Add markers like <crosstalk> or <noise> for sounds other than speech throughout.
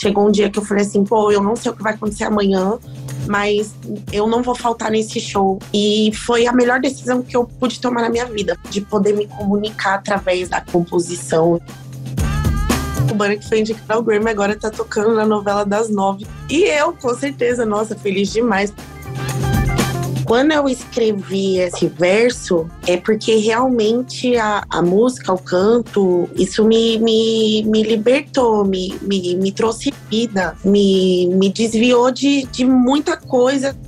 chegou um dia que eu falei assim, pô, eu não sei o que vai acontecer amanhã, mas eu não vou faltar nesse show. E foi a melhor decisão que eu pude tomar na minha vida, de poder me comunicar através da composição. Bunny que foi indicado ao Grammy agora tá tocando na novela das nove. E eu, com certeza, nossa, feliz demais. Quando eu escrevi esse verso, é porque realmente a, a música, o canto, isso me, me, me libertou, me, me, me trouxe vida, me, me desviou de, de muita coisa.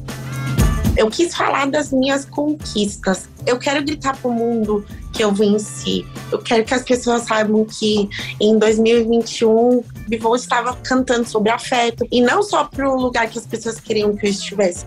Eu quis falar das minhas conquistas. Eu quero gritar para o mundo que eu venci. Eu quero que as pessoas saibam que em 2021 Bivou estava cantando sobre afeto e não só para o lugar que as pessoas queriam que eu estivesse.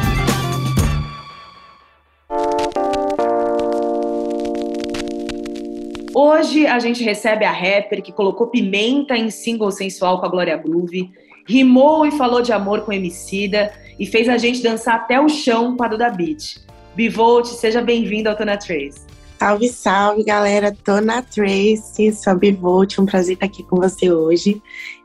Hoje a gente recebe a rapper que colocou pimenta em single sensual com a Glória Groove, rimou e falou de amor com Emicida e fez a gente dançar até o chão com a Duda Beat. Bivolt, seja bem-vindo ao Tona Trace. Salve, salve, galera. Tona Trace, sou a Bivolt, um prazer estar aqui com você hoje.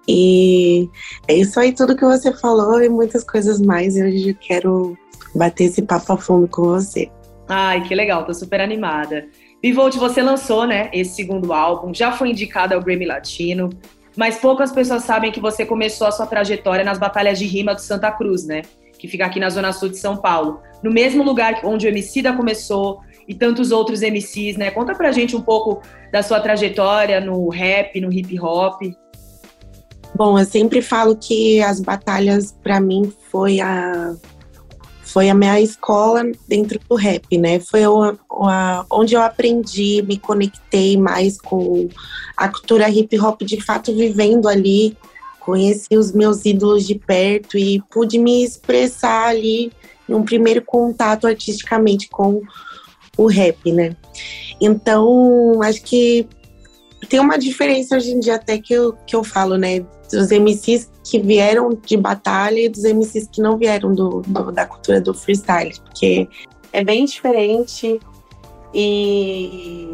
E é isso aí, tudo que você falou e muitas coisas mais. E hoje eu quero bater esse papo a fundo com você. Ai, que legal, tô super animada. Bivolt, você lançou, né, esse segundo álbum, já foi indicado ao Grammy Latino, mas poucas pessoas sabem que você começou a sua trajetória nas batalhas de rima do Santa Cruz, né? Que fica aqui na zona sul de São Paulo. No mesmo lugar onde o Emicida começou e tantos outros MCs, né? Conta pra gente um pouco da sua trajetória no rap, no hip hop. Bom, eu sempre falo que as batalhas para mim foi a foi a minha escola dentro do rap, né? Foi a, onde eu aprendi, me conectei mais com a cultura hip hop de fato vivendo ali, conheci os meus ídolos de perto e pude me expressar ali num primeiro contato artisticamente com o rap, né? Então, acho que tem uma diferença hoje em dia até que eu, que eu falo, né? Dos MCs que vieram de batalha e dos MCs que não vieram do, do, da cultura do freestyle, porque é bem diferente e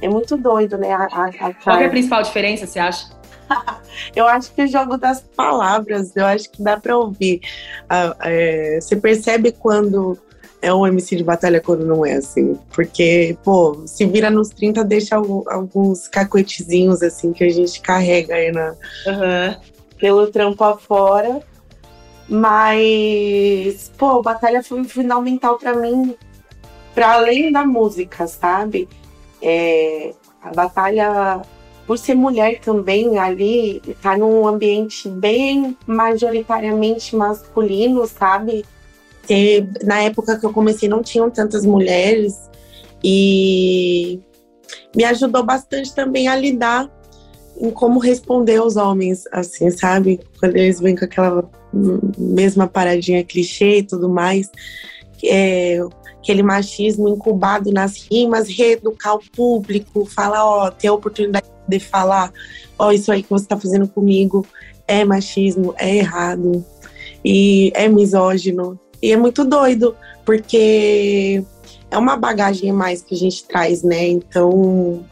é muito doido, né? A, a, a Qual é a principal diferença, você acha? <laughs> eu acho que o jogo das palavras, eu acho que dá para ouvir. Uh, é, você percebe quando é um MC de batalha quando não é assim. Porque, pô, se vira nos 30, deixa alguns cacoetezinhos assim que a gente carrega aí na, uhum pelo trampo afora. Mas, pô, Batalha foi fundamental para mim, para além da música, sabe? É, a Batalha, por ser mulher também, ali, tá num ambiente bem majoritariamente masculino, sabe? Na época que eu comecei não tinham tantas mulheres e me ajudou bastante também a lidar em como responder aos homens, assim, sabe? Quando eles vêm com aquela mesma paradinha clichê e tudo mais, é, aquele machismo incubado nas rimas, reeducar o público, falar, ó, ter a oportunidade de falar, ó, isso aí que você tá fazendo comigo é machismo, é errado e é misógino. E é muito doido, porque é uma bagagem mais que a gente traz, né? Então,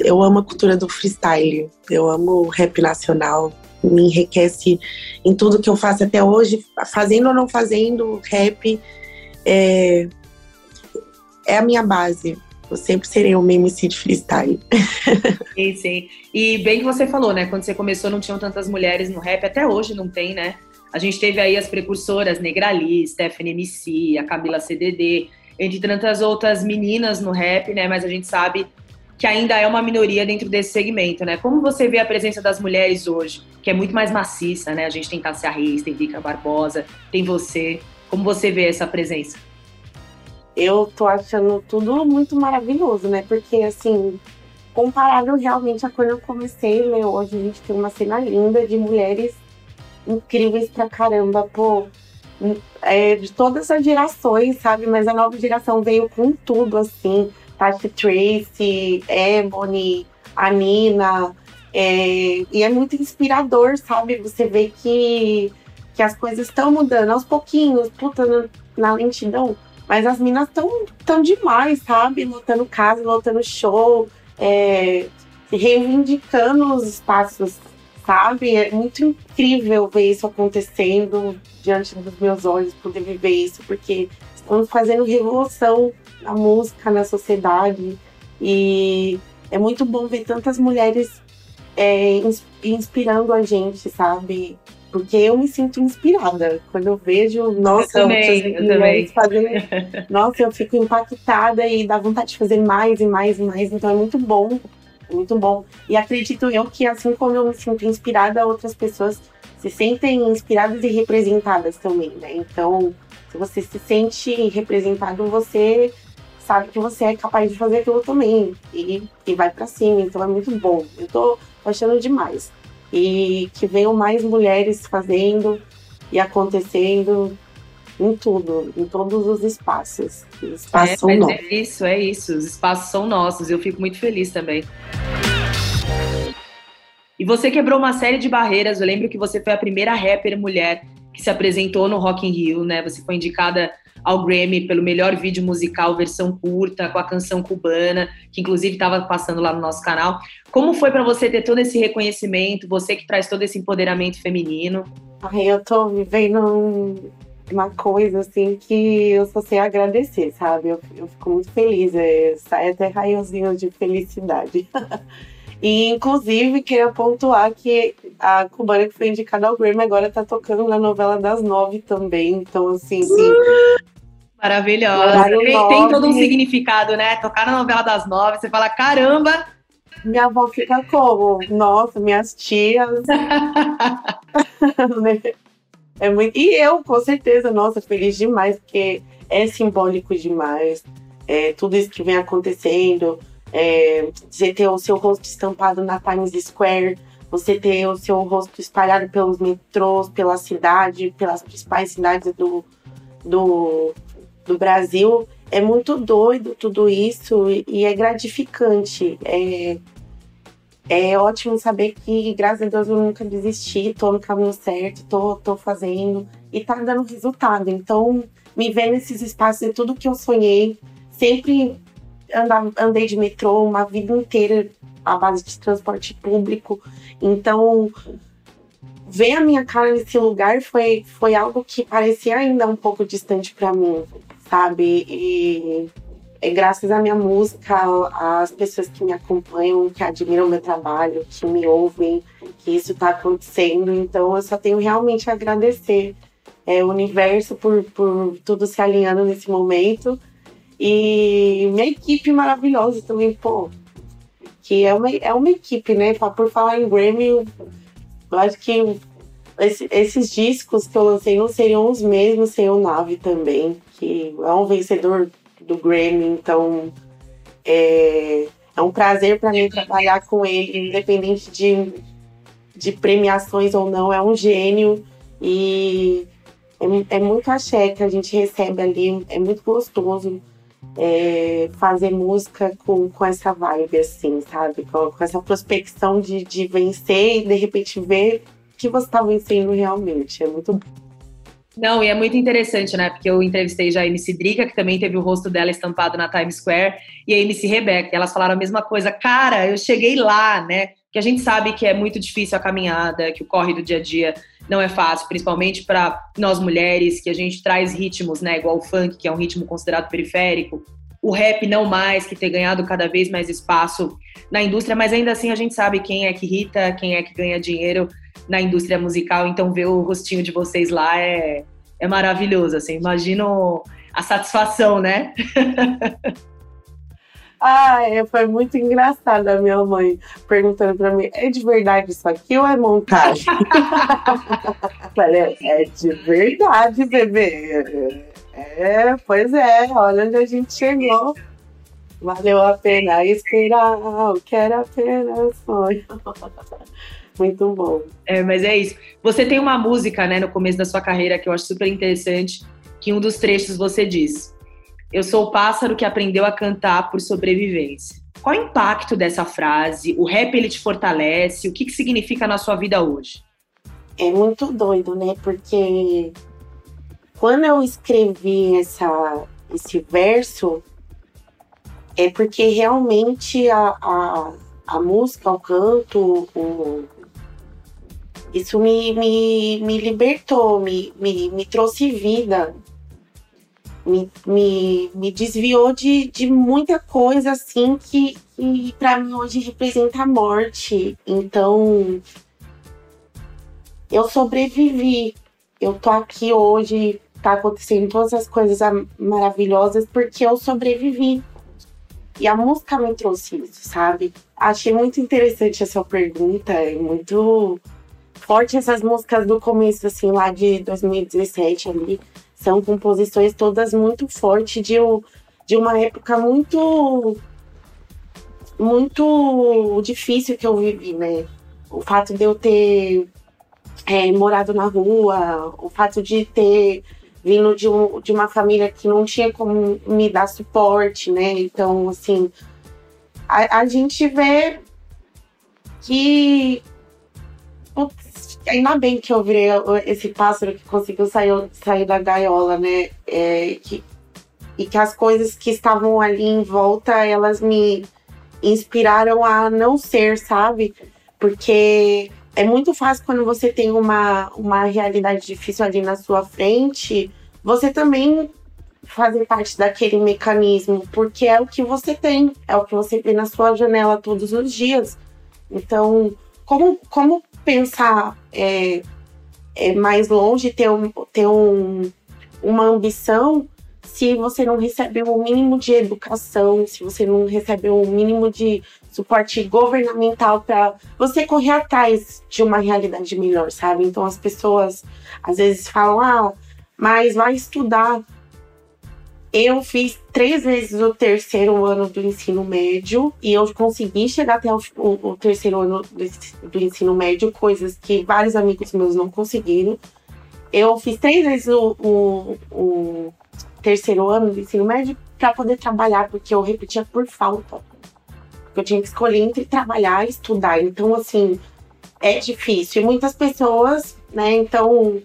eu amo a cultura do freestyle, eu amo o rap nacional, me enriquece em tudo que eu faço até hoje, fazendo ou não fazendo, rap é, é a minha base. Eu sempre serei uma MC de freestyle. <laughs> Sim, sim. E bem que você falou, né? Quando você começou não tinham tantas mulheres no rap, até hoje não tem, né? A gente teve aí as precursoras Negrali, Stephanie MC, a Camila CDD, entre tantas outras meninas no rap, né? Mas a gente sabe que ainda é uma minoria dentro desse segmento, né? Como você vê a presença das mulheres hoje, que é muito mais maciça, né? A gente tem Cássia Reis, tem Vika Barbosa, tem você. Como você vê essa presença? Eu tô achando tudo muito maravilhoso, né? Porque, assim, comparado realmente a quando eu comecei? Hoje a gente tem uma cena linda de mulheres incríveis pra caramba, pô. É, de todas as gerações, sabe? Mas a nova geração veio com tudo, assim. Tati Tracy, Ebony, a Nina. É, e é muito inspirador, sabe? Você vê que, que as coisas estão mudando aos pouquinhos, puta, na, na lentidão. Mas as minas estão tão demais, sabe? Lutando casa, lutando show, é, reivindicando os espaços, sabe? É muito incrível ver isso acontecendo diante dos meus olhos, poder viver isso, porque estamos fazendo revolução na música, na sociedade. E é muito bom ver tantas mulheres é, inspirando a gente, sabe? Porque eu me sinto inspirada. Quando eu vejo, nossa, eu também, eu também. fazendo. <laughs> nossa, eu fico impactada e dá vontade de fazer mais e mais e mais. Então é muito bom. Muito bom. E acredito eu que, assim como eu me sinto inspirada, outras pessoas se sentem inspiradas e representadas também, né? Então, se você se sente representado, você sabe que você é capaz de fazer aquilo também. E, e vai para cima. Então é muito bom. Eu tô achando demais e que venham mais mulheres fazendo e acontecendo em tudo, em todos os espaços. Os espaços é, são nossos. É isso, é isso. Os espaços são nossos. Eu fico muito feliz também. E você quebrou uma série de barreiras. Eu lembro que você foi a primeira rapper mulher que se apresentou no Rock in Rio, né? Você foi indicada ao Grammy pelo melhor vídeo musical versão curta com a canção cubana, que inclusive estava passando lá no nosso canal. Como foi para você ter todo esse reconhecimento, você que traz todo esse empoderamento feminino? Ai, eu tô vivendo uma coisa assim que eu só sei agradecer, sabe? Eu, eu fico muito feliz, é, sai até raiozinho de felicidade. <laughs> E, inclusive, queria pontuar que a cubana que foi indicada ao Grammy agora tá tocando na novela das nove também. Então, assim. Sim. Maravilhosa. Tem, tem, todo um significado, né? Tocar na novela das nove, você fala, caramba! Minha avó fica como? Nossa, minhas tias. <laughs> <laughs> é muito... E eu, com certeza, nossa, feliz demais, porque é simbólico demais. É, tudo isso que vem acontecendo. É, você ter o seu rosto estampado na Times Square, você ter o seu rosto espalhado pelos metrôs, pela cidade, pelas principais cidades do, do, do Brasil. É muito doido tudo isso e é gratificante. É, é ótimo saber que, graças a Deus, eu nunca desisti, tô no caminho certo, tô, tô fazendo e tá dando resultado. Então, me ver nesses espaços é tudo que eu sonhei. Sempre andei de metrô uma vida inteira à base de transporte público. Então, ver a minha cara nesse lugar foi, foi algo que parecia ainda um pouco distante para mim, sabe? E é graças à minha música, às pessoas que me acompanham, que admiram meu trabalho, que me ouvem, que isso está acontecendo. Então, eu só tenho realmente a agradecer é, o universo por, por tudo se alinhando nesse momento e minha equipe maravilhosa também, pô. Que é uma, é uma equipe, né? Por falar em Grammy, eu acho que esse, esses discos que eu lancei não seriam os mesmos sem o Nave também, que é um vencedor do Grammy, então é, é um prazer para mim trabalhar com ele, independente de, de premiações ou não, é um gênio e é, é muito axé que a gente recebe ali, é muito gostoso é, fazer música com, com essa vibe, assim, sabe? Com, com essa prospecção de, de vencer e de repente ver que você está vencendo realmente. É muito não, e é muito interessante, né? Porque eu entrevistei já a MC Drica, que também teve o rosto dela estampado na Times Square, e a MC Rebeca. Elas falaram a mesma coisa. Cara, eu cheguei lá, né? Que a gente sabe que é muito difícil a caminhada, que o corre do dia a dia não é fácil, principalmente para nós mulheres, que a gente traz ritmos, né, igual o funk, que é um ritmo considerado periférico, o rap não mais, que tem ganhado cada vez mais espaço na indústria, mas ainda assim a gente sabe quem é que irrita, quem é que ganha dinheiro na indústria musical, então ver o rostinho de vocês lá é, é maravilhoso, assim, imagino a satisfação, né? <laughs> Ah, é, foi muito engraçado a minha mãe perguntando pra mim: é de verdade isso aqui ou é montagem? <laughs> Falei: é de verdade, bebê. É, pois é, olha onde a gente chegou. Valeu a pena esperar, que era apenas sonho. Muito bom. É, mas é isso. Você tem uma música, né, no começo da sua carreira que eu acho super interessante, que um dos trechos você diz: Eu sou o pássaro que aprendeu a cantar por sobrevivência. Qual o impacto dessa frase? O rap ele te fortalece? O que, que significa na sua vida hoje? É muito doido, né? Porque quando eu escrevi essa, esse verso, é porque realmente a, a, a música, o canto, o, isso me, me, me libertou, me, me, me trouxe vida, me, me, me desviou de, de muita coisa assim que, que para mim hoje representa a morte. Então eu sobrevivi. Eu tô aqui hoje, tá acontecendo todas as coisas maravilhosas porque eu sobrevivi. E a música me trouxe isso, sabe? Achei muito interessante essa pergunta, é muito forte essas músicas do começo, assim, lá de 2017 ali. São composições todas muito fortes de, de uma época muito. muito difícil que eu vivi, né? O fato de eu ter é, morado na rua, o fato de ter vindo de, um, de uma família que não tinha como me dar suporte, né? Então, assim, a, a gente vê que. Ainda bem que eu virei esse pássaro que conseguiu sair, sair da gaiola, né? É, que, e que as coisas que estavam ali em volta, elas me inspiraram a não ser, sabe? Porque é muito fácil quando você tem uma, uma realidade difícil ali na sua frente, você também fazer parte daquele mecanismo, porque é o que você tem, é o que você vê na sua janela todos os dias. Então, como, como pensar é, é mais longe, ter, um, ter um, uma ambição, se você não recebe o um mínimo de educação, se você não recebe o um mínimo de suporte governamental para você correr atrás de uma realidade melhor, sabe? Então as pessoas às vezes falam, ah, mas vai estudar. Eu fiz três vezes o terceiro ano do ensino médio e eu consegui chegar até o, o, o terceiro ano do, do, ensino médio, coisas que vários amigos meus não conseguiram. Eu fiz três vezes o, o, o terceiro ano do ensino médio para poder trabalhar, porque eu repetia por falta eu tinha que escolher entre trabalhar e estudar. Então, assim, é difícil. E muitas pessoas, né? Então,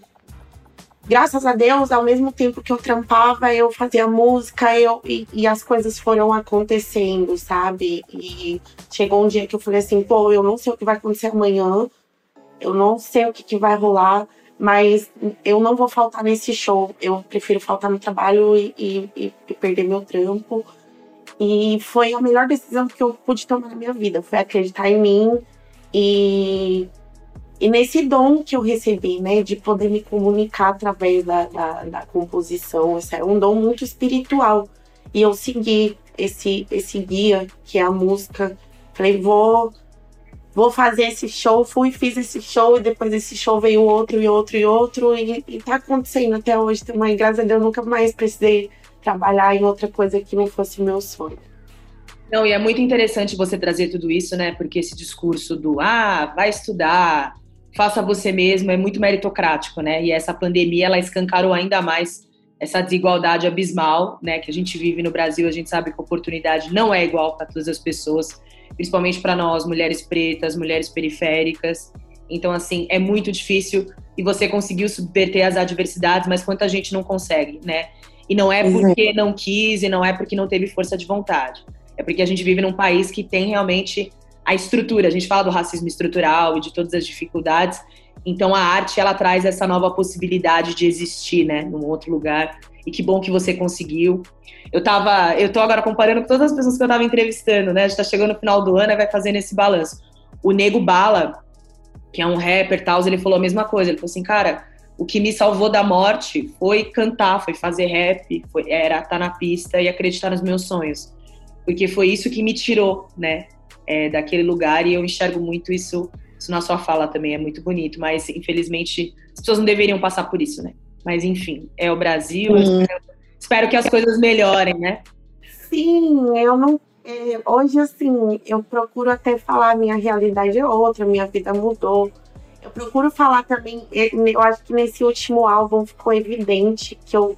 graças a Deus, ao mesmo tempo que eu trampava, eu fazia música eu, e, e, as coisas foram acontecendo, sabe? E chegou um dia que eu falei assim, pô, eu não sei o que vai acontecer amanhã, eu não sei o que, que vai rolar, mas eu não vou faltar nesse show. Eu prefiro faltar no trabalho e, e, e perder meu trampo. E foi a melhor decisão que eu pude tomar na minha vida. Foi acreditar em mim e, e nesse dom que eu recebi, né? De poder me comunicar através da, da, da composição. Esse é um dom muito espiritual. E eu segui esse, esse guia, que é a música. Falei, vou, vou fazer esse show. Fui, fiz esse show e depois desse show veio outro e outro e outro. E, e tá acontecendo até hoje também. Graças a Deus, nunca mais precisei trabalhar em outra coisa que não fosse meu sonho. Não, e é muito interessante você trazer tudo isso, né? Porque esse discurso do ah, vai estudar, faça você mesmo é muito meritocrático, né? E essa pandemia ela escancarou ainda mais essa desigualdade abismal, né, que a gente vive no Brasil. A gente sabe que a oportunidade não é igual para todas as pessoas, principalmente para nós, mulheres pretas, mulheres periféricas. Então, assim, é muito difícil e você conseguiu subverter as adversidades, mas quanta gente não consegue, né? E não é porque não quis e não é porque não teve força de vontade. É porque a gente vive num país que tem realmente a estrutura. A gente fala do racismo estrutural e de todas as dificuldades. Então a arte ela traz essa nova possibilidade de existir, né, num outro lugar. E que bom que você conseguiu. Eu tava, eu tô agora comparando com todas as pessoas que eu tava entrevistando, né? A gente tá chegando no final do ano e vai fazendo esse balanço. O Nego Bala, que é um rapper, tal, ele falou a mesma coisa. Ele falou assim, cara, o que me salvou da morte foi cantar, foi fazer rap, foi, era estar na pista e acreditar nos meus sonhos. Porque foi isso que me tirou, né, é, daquele lugar e eu enxergo muito isso, isso na sua fala também, é muito bonito, mas infelizmente as pessoas não deveriam passar por isso, né? Mas enfim, é o Brasil, espero, espero, que as coisas melhorem, né? Sim, eu não. É, hoje, assim, eu procuro até falar minha realidade é outra, minha vida mudou eu eu procuro falar também, eu acho que nesse último álbum ficou evidente que eu,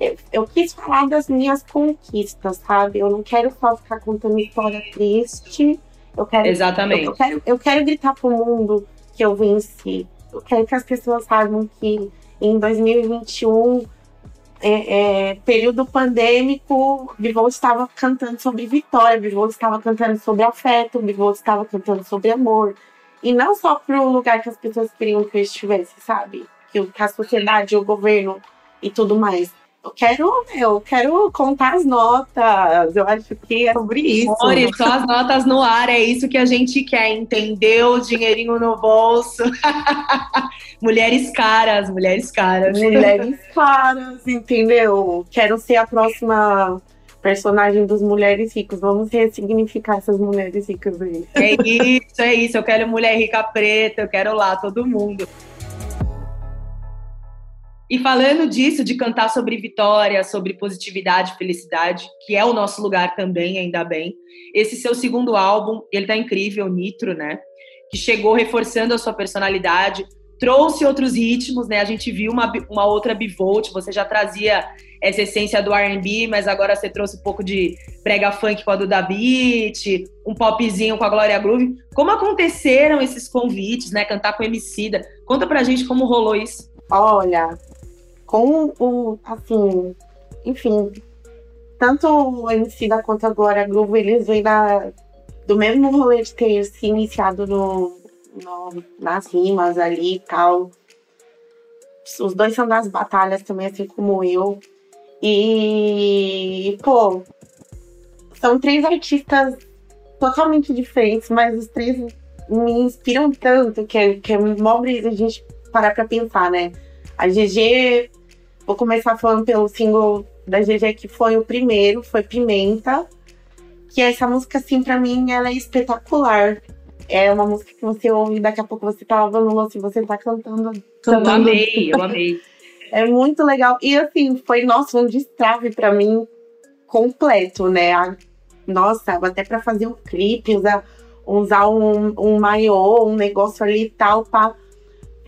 eu, eu quis falar das minhas conquistas, sabe? Eu não quero só ficar contando história triste. Eu quero, Exatamente. Eu, eu, quero, eu quero gritar pro mundo que eu venci. Eu quero que as pessoas saibam que em 2021 é, é, período pandêmico, Bivol estava cantando sobre vitória, Bivol estava cantando sobre afeto, Bivol estava cantando sobre amor. E não só para o lugar que as pessoas queriam que eu estivesse, sabe? Que, que a sociedade, o governo e tudo mais. Eu quero, eu quero contar as notas. Eu acho que é sobre isso. Amore, só as notas no ar, é isso que a gente quer, entendeu? Dinheirinho no bolso. <laughs> mulheres caras, mulheres caras. Mulheres <laughs> caras, entendeu? Quero ser a próxima personagem dos mulheres ricas. Vamos ressignificar essas mulheres ricas aí. É isso, é isso. Eu quero mulher rica preta, eu quero lá todo mundo. E falando disso, de cantar sobre vitória, sobre positividade, felicidade, que é o nosso lugar também, ainda bem. Esse seu segundo álbum, ele tá incrível, Nitro, né? Que chegou reforçando a sua personalidade, trouxe outros ritmos, né? A gente viu uma, uma outra bivolt, você já trazia essa essência do R&B, mas agora você trouxe um pouco de prega funk com a Duda Beat, um popzinho com a Glória Groove. Como aconteceram esses convites, né? Cantar com Emicida. Conta pra gente como rolou isso. Olha, com o, assim, enfim, tanto o MC da quanto a Glória Groove, eles vêm da, do mesmo rolê de ter se iniciado no, no, nas rimas ali e tal. Os dois são das batalhas também, assim como eu. E, pô, são três artistas totalmente diferentes, mas os três me inspiram tanto que é, que é mó brisa a gente parar pra pensar, né? A GG, vou começar falando pelo single da GG, que foi o primeiro, foi Pimenta. Que essa música, assim, pra mim, ela é espetacular. É uma música que você ouve, daqui a pouco você tá lavando louça e você tá cantando. cantando. Eu amei, eu amei. é muito legal. E assim, foi, nossa, um destrave pra mim completo, né? A, nossa, até pra fazer um clipe, usar, usar um, um maiô, um negócio ali e tal, pra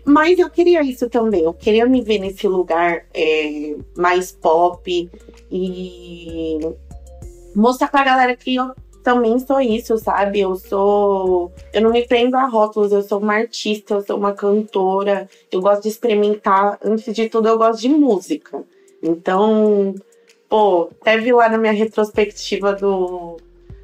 mas eu queria isso também. Eu queria me ver nesse lugar é, mais pop e mostrar pra galera que eu também sou isso, sabe? Eu sou. Eu não me prendo a rótulos, eu sou uma artista, eu sou uma cantora, eu gosto de experimentar. Antes de tudo, eu gosto de música. Então, pô, até vi lá na minha retrospectiva do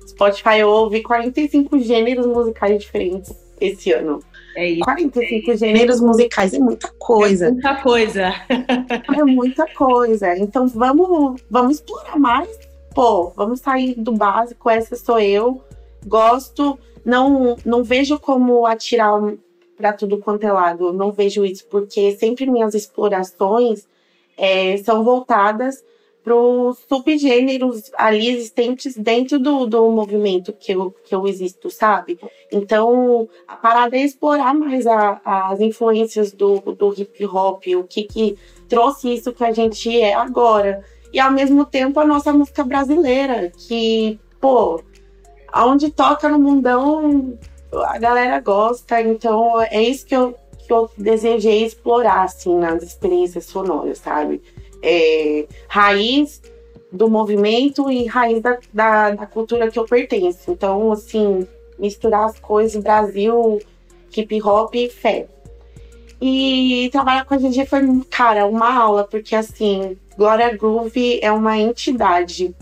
Spotify, eu ouvi 45 gêneros musicais diferentes esse ano. É isso. 45 é gêneros musicais é muita coisa. É muita coisa. <laughs> é muita coisa. Então vamos, vamos explorar mais. Pô, vamos sair do básico. Essa sou eu. Gosto. Não, não vejo como atirar para tudo quanto é lado. Eu não vejo isso, porque sempre minhas explorações é, são voltadas para os subgêneros ali existentes dentro do, do movimento que eu, que eu existo, sabe? Então, a parada é explorar mais a, as influências do, do hip hop, o que, que trouxe isso que a gente é agora. E ao mesmo tempo a nossa música brasileira, que, pô, aonde toca no mundão, a galera gosta. Então, é isso que eu, que eu desejei explorar, assim, nas experiências sonoras, sabe? É, raiz do movimento e raiz da, da, da, cultura que eu pertenço. Então, assim, misturar as coisas, Brasil, hip hop e fé. E trabalhar com a gente foi, cara, uma aula, porque assim, Glória Groove é uma entidade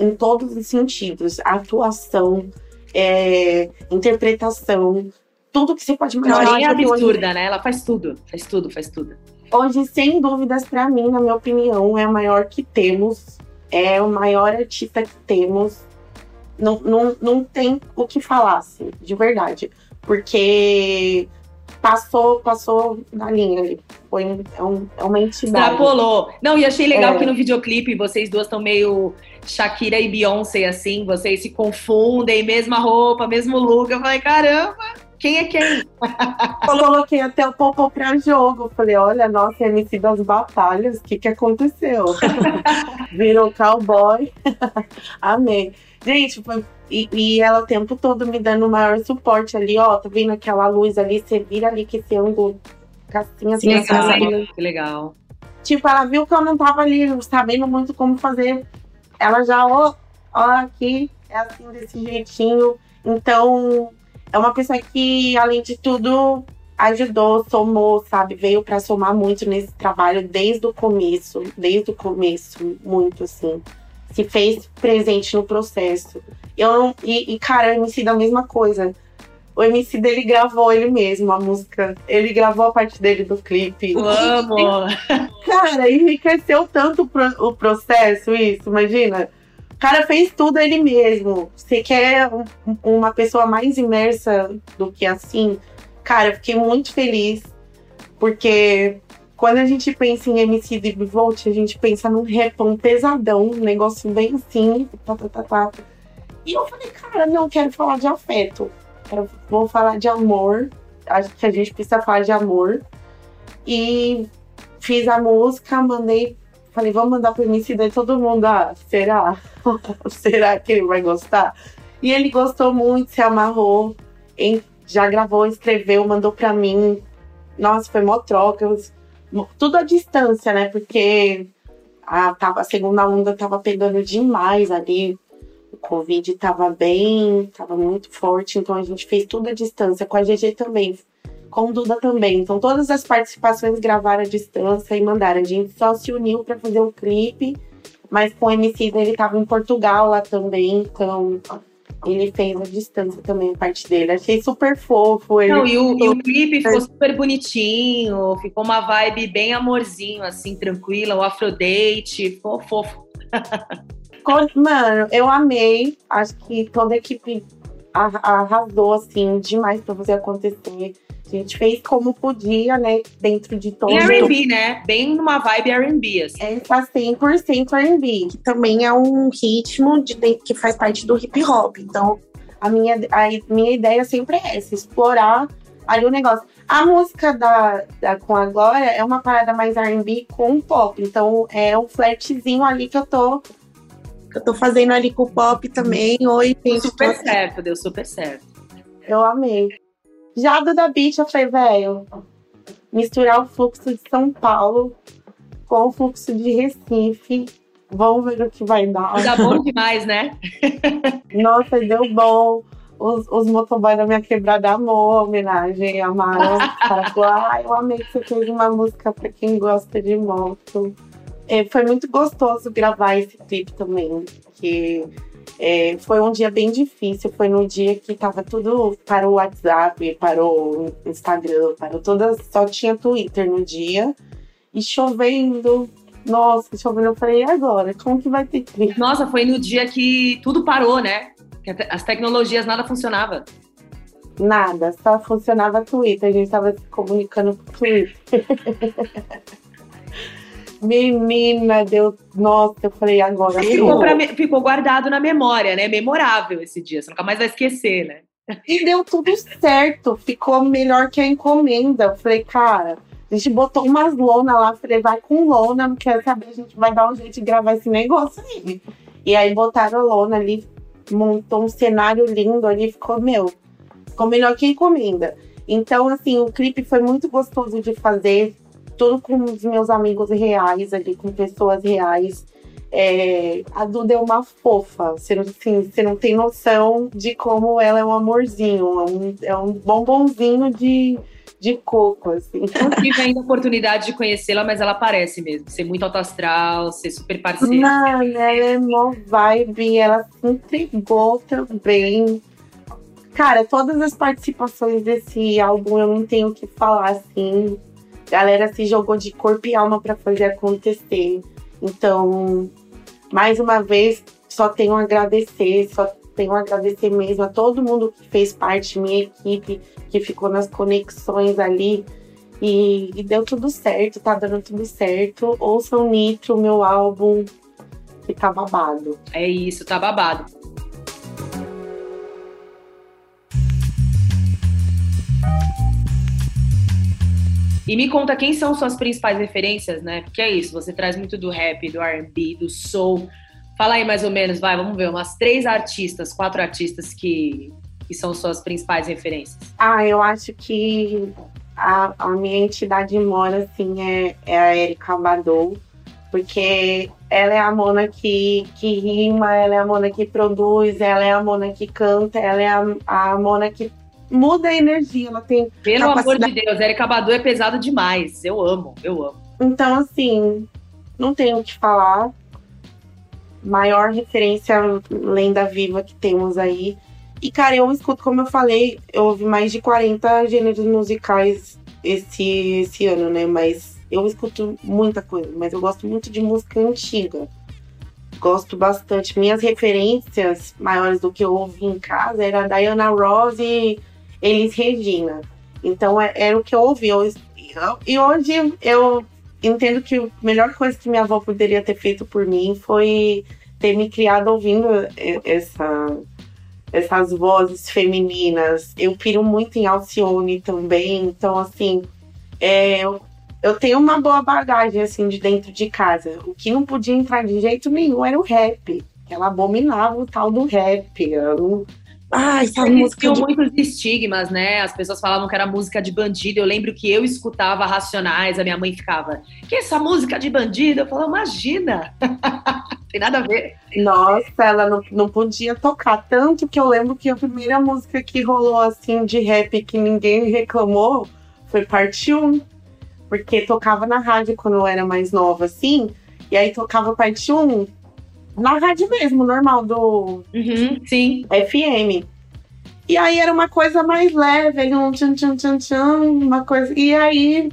em todos os sentidos. Atuação, é, interpretação, tudo que você pode imaginar. Ela é absurda, né? Ela faz tudo, faz tudo, faz tudo. Hoje, sem dúvidas, para mim, na minha opinião, é a maior que temos. É o maior artista que temos. Não, não, não tem o que falar, assim, de verdade. Porque passou, passou na linha ali. Foi um, é, um, é uma entidade. Extrapolou. Não, e achei legal é. que no videoclipe vocês duas estão meio Shakira e Beyoncé, assim, vocês se confundem, mesma roupa, mesmo look. Eu falei, caramba! Quem é quem? Coloquei até o Popô pra jogo. Falei, olha, nossa, MC das batalhas, o que, que aconteceu? <laughs> Virou cowboy. <laughs> Amei. Gente, foi. E, e, ela o tempo todo me dando o maior suporte ali, ó. Tá vendo aquela luz ali? Você vira ali que esse ângulo. Castinha assim, legal, que legal. Tipo, ela viu que eu não tava ali sabendo muito como fazer. Ela já, ó, ó, aqui, é assim, desse jeitinho. Então, é uma pessoa que, além de tudo, ajudou, somou, sabe? Veio para somar muito nesse trabalho desde o começo, desde o começo, muito assim. Se fez presente no processo. Eu não, e, e cara, o MC da mesma coisa. O MC dele gravou ele mesmo, a música. Ele gravou a parte dele do clipe. amo! Cara, enriqueceu tanto o processo, isso, imagina cara fez tudo ele mesmo. Você quer uma pessoa mais imersa do que assim? Cara, eu fiquei muito feliz. Porque quando a gente pensa em MC de Volt, a gente pensa num repão pesadão, um negócio bem assim. Tá, tá, tá, tá. E eu falei, cara, não quero falar de afeto. Eu vou falar de amor. Acho que a gente precisa falar de amor. E fiz a música, mandei Falei, vamos mandar pro MC, daí todo mundo, ah, será? <laughs> será que ele vai gostar? E ele gostou muito, se amarrou, em, já gravou, escreveu, mandou pra mim. Nossa, foi mó troca. Tudo à distância, né? Porque a, tava, a segunda onda tava pegando demais ali. O Covid tava bem, tava muito forte, então a gente fez tudo à distância. Com a GG também com Duda também. Então todas as participações gravaram à distância e mandaram. A gente só se uniu para fazer o clipe, mas com o MC ele tava em Portugal lá também, então ele fez a distância também, a parte dele. Achei super fofo. Ele Não, e o, e o clipe ficou super bonitinho, ficou uma vibe bem amorzinho, assim, tranquila, o Afrodate, ficou fofo. <laughs> Mano, eu amei. Acho que toda a equipe arrasou, assim, demais pra fazer acontecer. A gente fez como podia, né? Dentro de todo. Em R&B, né? Bem numa vibe R&B, assim. É, tá 100% R&B, que também é um ritmo de, que faz parte do hip hop. Então, a minha, a minha ideia sempre é essa, explorar ali o negócio. A música da, da com a Glória é uma parada mais R&B com pop. Então, é um flatzinho ali que eu tô que eu tô fazendo ali com o pop também. Oi, gente. Super certo, deu super certo. Eu amei. Já do da Beach, eu falei, velho, misturar o fluxo de São Paulo com o fluxo de Recife. Vamos ver o que vai dar. Dá bom demais, né? <laughs> Nossa, deu bom. Os, os motoboys da minha quebrada amou a homenagem, <laughs> falou, ah, eu amei que você fez uma música pra quem gosta de moto. É, foi muito gostoso gravar esse clipe também, porque é, foi um dia bem difícil, foi no dia que tava tudo para o WhatsApp, para o Instagram, para todas, só tinha Twitter no dia. E chovendo, nossa, chovendo, eu falei, e agora? Como que vai ter clipe? Nossa, foi no dia que tudo parou, né? Que as tecnologias nada funcionava. Nada, só funcionava Twitter, a gente tava se comunicando por Twitter. <laughs> Menina, deu. Nossa, eu falei agora. Ficou, pra, ficou guardado na memória, né? Memorável esse dia. Você nunca mais vai esquecer, né? E deu tudo certo. Ficou melhor que a encomenda. Eu falei, cara, a gente botou umas lona lá. Falei, vai com lona, não quero saber. A gente vai dar um jeito de gravar esse negócio aí. E aí botaram lona ali, montou um cenário lindo ali. Ficou, meu, ficou melhor que a encomenda. Então, assim, o clipe foi muito gostoso de fazer tudo com os meus amigos reais ali, com pessoas reais. É, a Duda é uma fofa, você não, assim, você não tem noção de como ela é um amorzinho, é um, é um bombonzinho de, de coco, assim. Não tive ainda a oportunidade de conhecê-la, mas ela parece mesmo, ser muito alto astral, ser super parceira. Mano, ela é mó vibe, ela se entregou também. Cara, todas as participações desse álbum eu não tenho o que falar, assim, galera se jogou de corpo e alma para fazer acontecer. Então, mais uma vez, só tenho a agradecer, só tenho a agradecer mesmo a todo mundo que fez parte, minha equipe, que ficou nas conexões ali. E, e deu tudo certo, tá dando tudo certo. Ouçam Nitro, meu álbum, que tá babado. É isso, tá babado. E me conta quem são suas principais referências, né? Porque é isso, você traz muito do rap, do R&B, do soul. Fala aí mais ou menos, vai, vamos ver, umas três artistas, quatro artistas que, que são suas principais referências. Ah, eu acho que a, a minha entidade mora, assim, é, é a Erika Badou, porque ela é a Mona que, que rima, ela é a Mona que produz, ela é a Mona que canta, ela é a, a Mona que muda a energia, ela tem. Pelo capacidade... amor de Deus, Erika Badu é pesado demais. Eu amo, eu amo. Então, assim, não tenho o que falar. Maior referência lenda viva que temos aí. E, cara, eu escuto, como eu falei, eu ouvi mais de 40 gêneros musicais esse, esse ano, né? Mas eu escuto muita coisa, mas eu gosto muito de música antiga. Gosto bastante. Minhas referências maiores do que eu ouvi em casa era Diana Ross e Elis Regina. Então é, era o que eu ouvi. Eu, e hoje eu entendo que a melhor coisa que minha avó poderia ter feito por mim foi ter me criado ouvindo essa, essas vozes femininas. Eu piro muito em Alcione também. Então, assim, é, eu, eu tenho uma boa bagagem assim de dentro de casa. O que não podia entrar de jeito nenhum era o rap. Ela abominava o tal do rap. Eu não, ah, essa música. De... muitos estigmas, né? As pessoas falavam que era música de bandido. Eu lembro que eu escutava Racionais, a minha mãe ficava, que essa música de bandido? Eu falava, imagina! <laughs> Tem nada a ver. Nossa, ela não, não podia tocar. Tanto que eu lembro que a primeira música que rolou assim de rap que ninguém reclamou foi parte 1. Porque tocava na rádio quando eu era mais nova, assim. E aí tocava parte 1 na rádio mesmo, normal, do uhum, sim. FM. E aí era uma coisa mais leve, um tchan tchan tchan tchan, uma coisa. E aí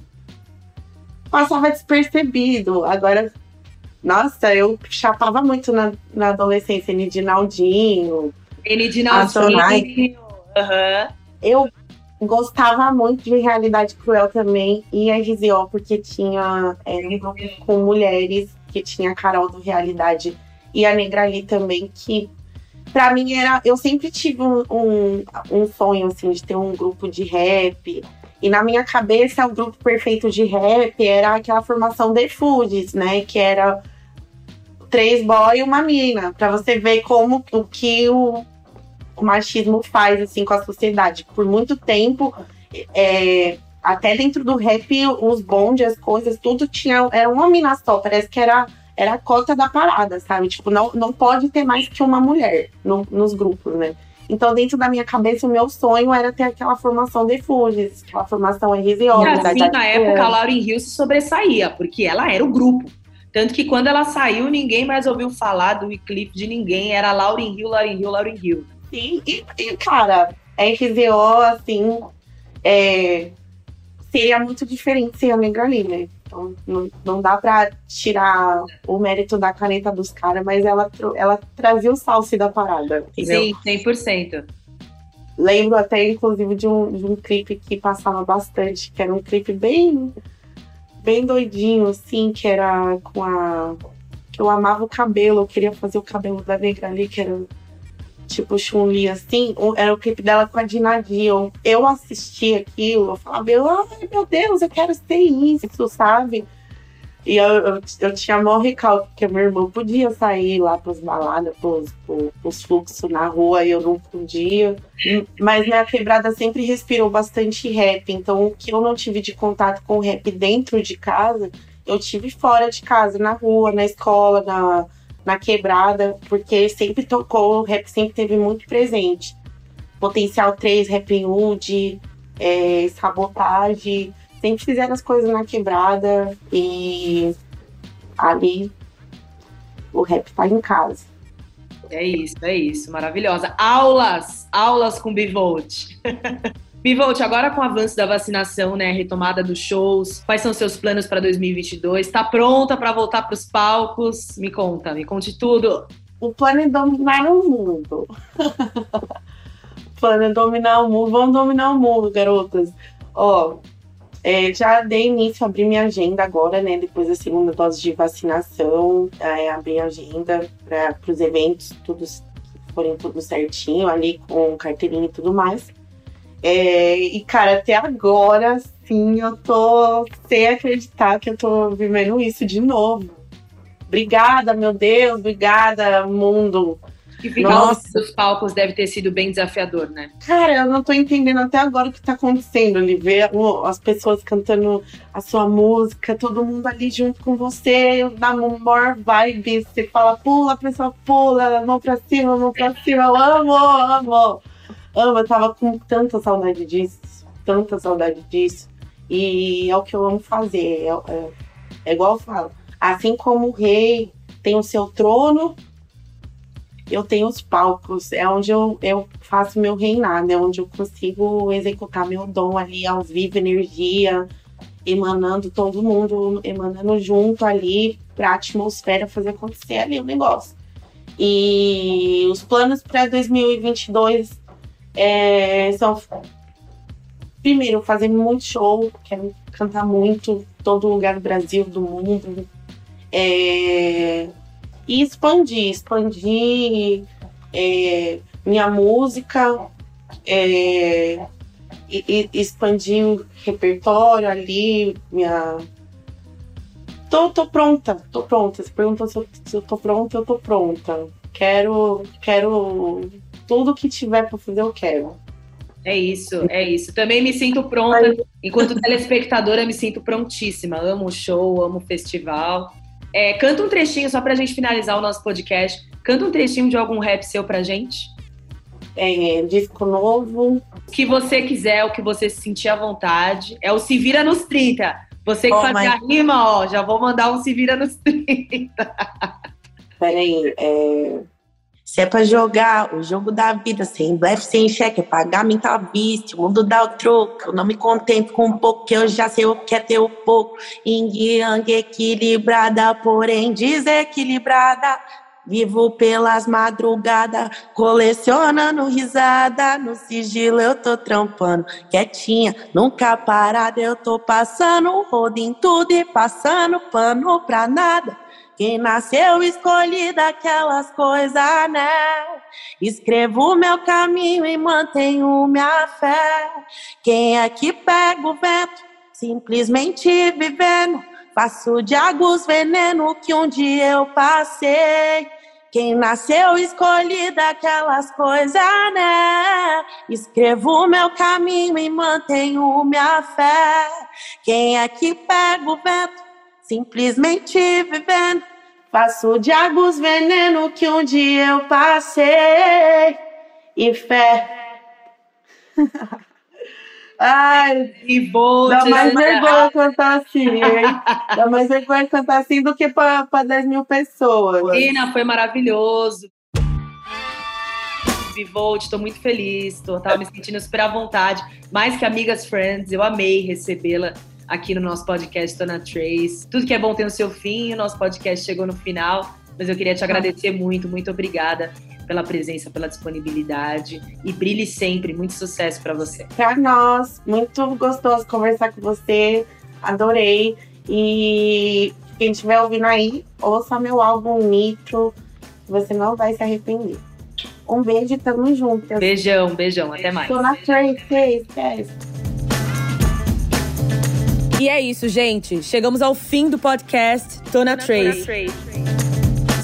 passava despercebido. Agora, nossa, eu chapava muito na, na adolescência, Nidinaldinho. Nidinaldinho. Uhum. Eu gostava muito de Realidade Cruel também e a RZO, porque tinha era um grupo com mulheres que tinha a Carol do Realidade e a Negrali também, que para mim era. Eu sempre tive um, um, um, sonho assim de ter um grupo de rap. E na minha cabeça, o grupo perfeito de rap era aquela formação de Foods, né? Que era três boy e uma mina. para você ver como o que o, o, machismo faz assim com a sociedade. Por muito tempo, é, até dentro do rap, os bondes, as coisas, tudo tinha. Era uma mina só. Parece que era era a cota da parada, sabe? Tipo, não, não pode ter mais que uma mulher no, nos grupos, né? Então, dentro da minha cabeça, o meu sonho era ter aquela formação de Fugis, aquela formação RZO. E assim, na época, a Lauren Hill se sobressaía, porque ela era o grupo. Tanto que quando ela saiu, ninguém mais ouviu falar do clipe de ninguém. Era Lauren Hill, Lauren Hill, Lauren Hill. Sim, e, e cara, RZO, assim, é, seria muito diferente sem a Negrali, né? Então, não, não dá para tirar o mérito da caneta dos caras, mas ela, ela trazia o salse da parada. Entendeu? Sim, 100%. Lembro até, inclusive, de um, de um clipe que passava bastante, que era um clipe bem, bem doidinho, assim, que era com a. que eu amava o cabelo, eu queria fazer o cabelo da negra ali, que era tipo Chun-Li, assim, era o clipe dela com a Dinadi. Eu, eu assisti aquilo, eu falava, ai meu Deus, eu quero ser isso, sabe? E eu, eu, eu tinha maior recalque, que a minha irmã podia sair lá pras baladas, pros, pros, pros fluxos na rua, e eu não podia. Mas minha quebrada sempre respirou bastante rap, então o que eu não tive de contato com rap dentro de casa, eu tive fora de casa, na rua, na escola, na, na quebrada, porque sempre tocou, o rap sempre teve muito presente. Potencial 3, Rap Hood, é, Sabotagem, sempre fizeram as coisas na quebrada e ali o rap tá em casa. É isso, é isso, maravilhosa. Aulas, aulas com Bivolt. <laughs> Bivolt, agora com o avanço da vacinação, né, retomada dos shows, quais são seus planos para 2022? Está pronta para voltar para os palcos? Me conta, me conte tudo. O plano é dominar o mundo. o <laughs> plano é dominar o mundo. Vamos dominar o mundo, garotas. Ó, é, já dei início, abri minha agenda agora, né? Depois da segunda dose de vacinação, é, abri a agenda para os eventos, tudo forem tudo certinho ali, com carteirinha e tudo mais. É, e, cara, até agora, sim, eu tô sem acreditar que eu tô vivendo isso de novo. Obrigada, meu Deus, obrigada, mundo. Que ficar dos palcos deve ter sido bem desafiador, né? Cara, eu não tô entendendo até agora o que tá acontecendo ali. Ver as pessoas cantando a sua música, todo mundo ali junto com você, na maior vibe. Você fala, pula, a pessoa pula, mão pra cima, mão pra cima. Eu amo, amo. Amo, eu tava com tanta saudade disso, tanta saudade disso. E é o que eu amo fazer. É, é, é igual eu falo. Assim como o rei tem o seu trono, eu tenho os palcos, é onde eu, eu faço meu reinado, é onde eu consigo executar meu dom ali ao vivo, energia, emanando todo mundo, emanando junto ali para a atmosfera fazer acontecer ali o negócio. E os planos para 2022 é, são primeiro fazer muito show, quero cantar muito, todo lugar do Brasil, do mundo. É, e expandir, expandir é, minha música, é, e, e expandir o repertório ali, minha. Tô, tô pronta, tô pronta. Você perguntou se eu, se eu tô pronta, eu tô pronta. Quero, quero tudo que tiver para fazer, eu quero. É isso, é isso. Também me sinto pronta. Enquanto telespectadora, me sinto prontíssima. Amo o show, amo o festival. É, canta um trechinho só pra gente finalizar o nosso podcast. Canta um trechinho de algum rap seu pra gente. É, disco novo. O que você quiser, o que você se sentir à vontade. É o Se Vira nos 30. Você que oh, fazia a rima, ó, já vou mandar um Se Vira nos 30. Peraí, é... Se é pra jogar o jogo da vida, sem blefe, sem cheque, é pagar mental vista, o mundo dá o troco. Eu não me contento com um pouco, que eu já sei o que é ter o pouco. Yin yang equilibrada, porém desequilibrada. Vivo pelas madrugadas, colecionando risada. No sigilo eu tô trampando, quietinha, nunca parada. Eu tô passando rodo em tudo e passando pano pra nada. Quem nasceu escolhi daquelas coisas, né? Escrevo meu caminho e mantenho minha fé. Quem é que pega o vento? Simplesmente vivendo. Faço de águas veneno que um dia eu passei. Quem nasceu escolhi daquelas coisas, né? Escrevo meu caminho e mantenho minha fé. Quem é que pega o vento? simplesmente vivendo. Faço de águas veneno que um dia eu passei e fé. <laughs> Ai, e vou dá mais vergonha cantar assim, hein? Dá mais vergonha cantar assim do que para 10 mil pessoas. Nina, foi maravilhoso. Vivolt, estou muito feliz, estou me sentindo super à vontade. Mais que amigas friends, eu amei recebê-la aqui no nosso podcast Dona Trace. Tudo que é bom tem o seu fim, o nosso podcast chegou no final, mas eu queria te agradecer muito, muito obrigada pela presença, pela disponibilidade e brilhe sempre. Muito sucesso para você. Para nós, muito gostoso conversar com você. Adorei. E quem estiver ouvindo aí, ouça meu álbum Nitro. Você não vai se arrepender. Um beijo e tamo junto. Beijão, beijão. Até mais. Tô na Trace, esquece. E é isso, gente. Chegamos ao fim do podcast Tona Trace.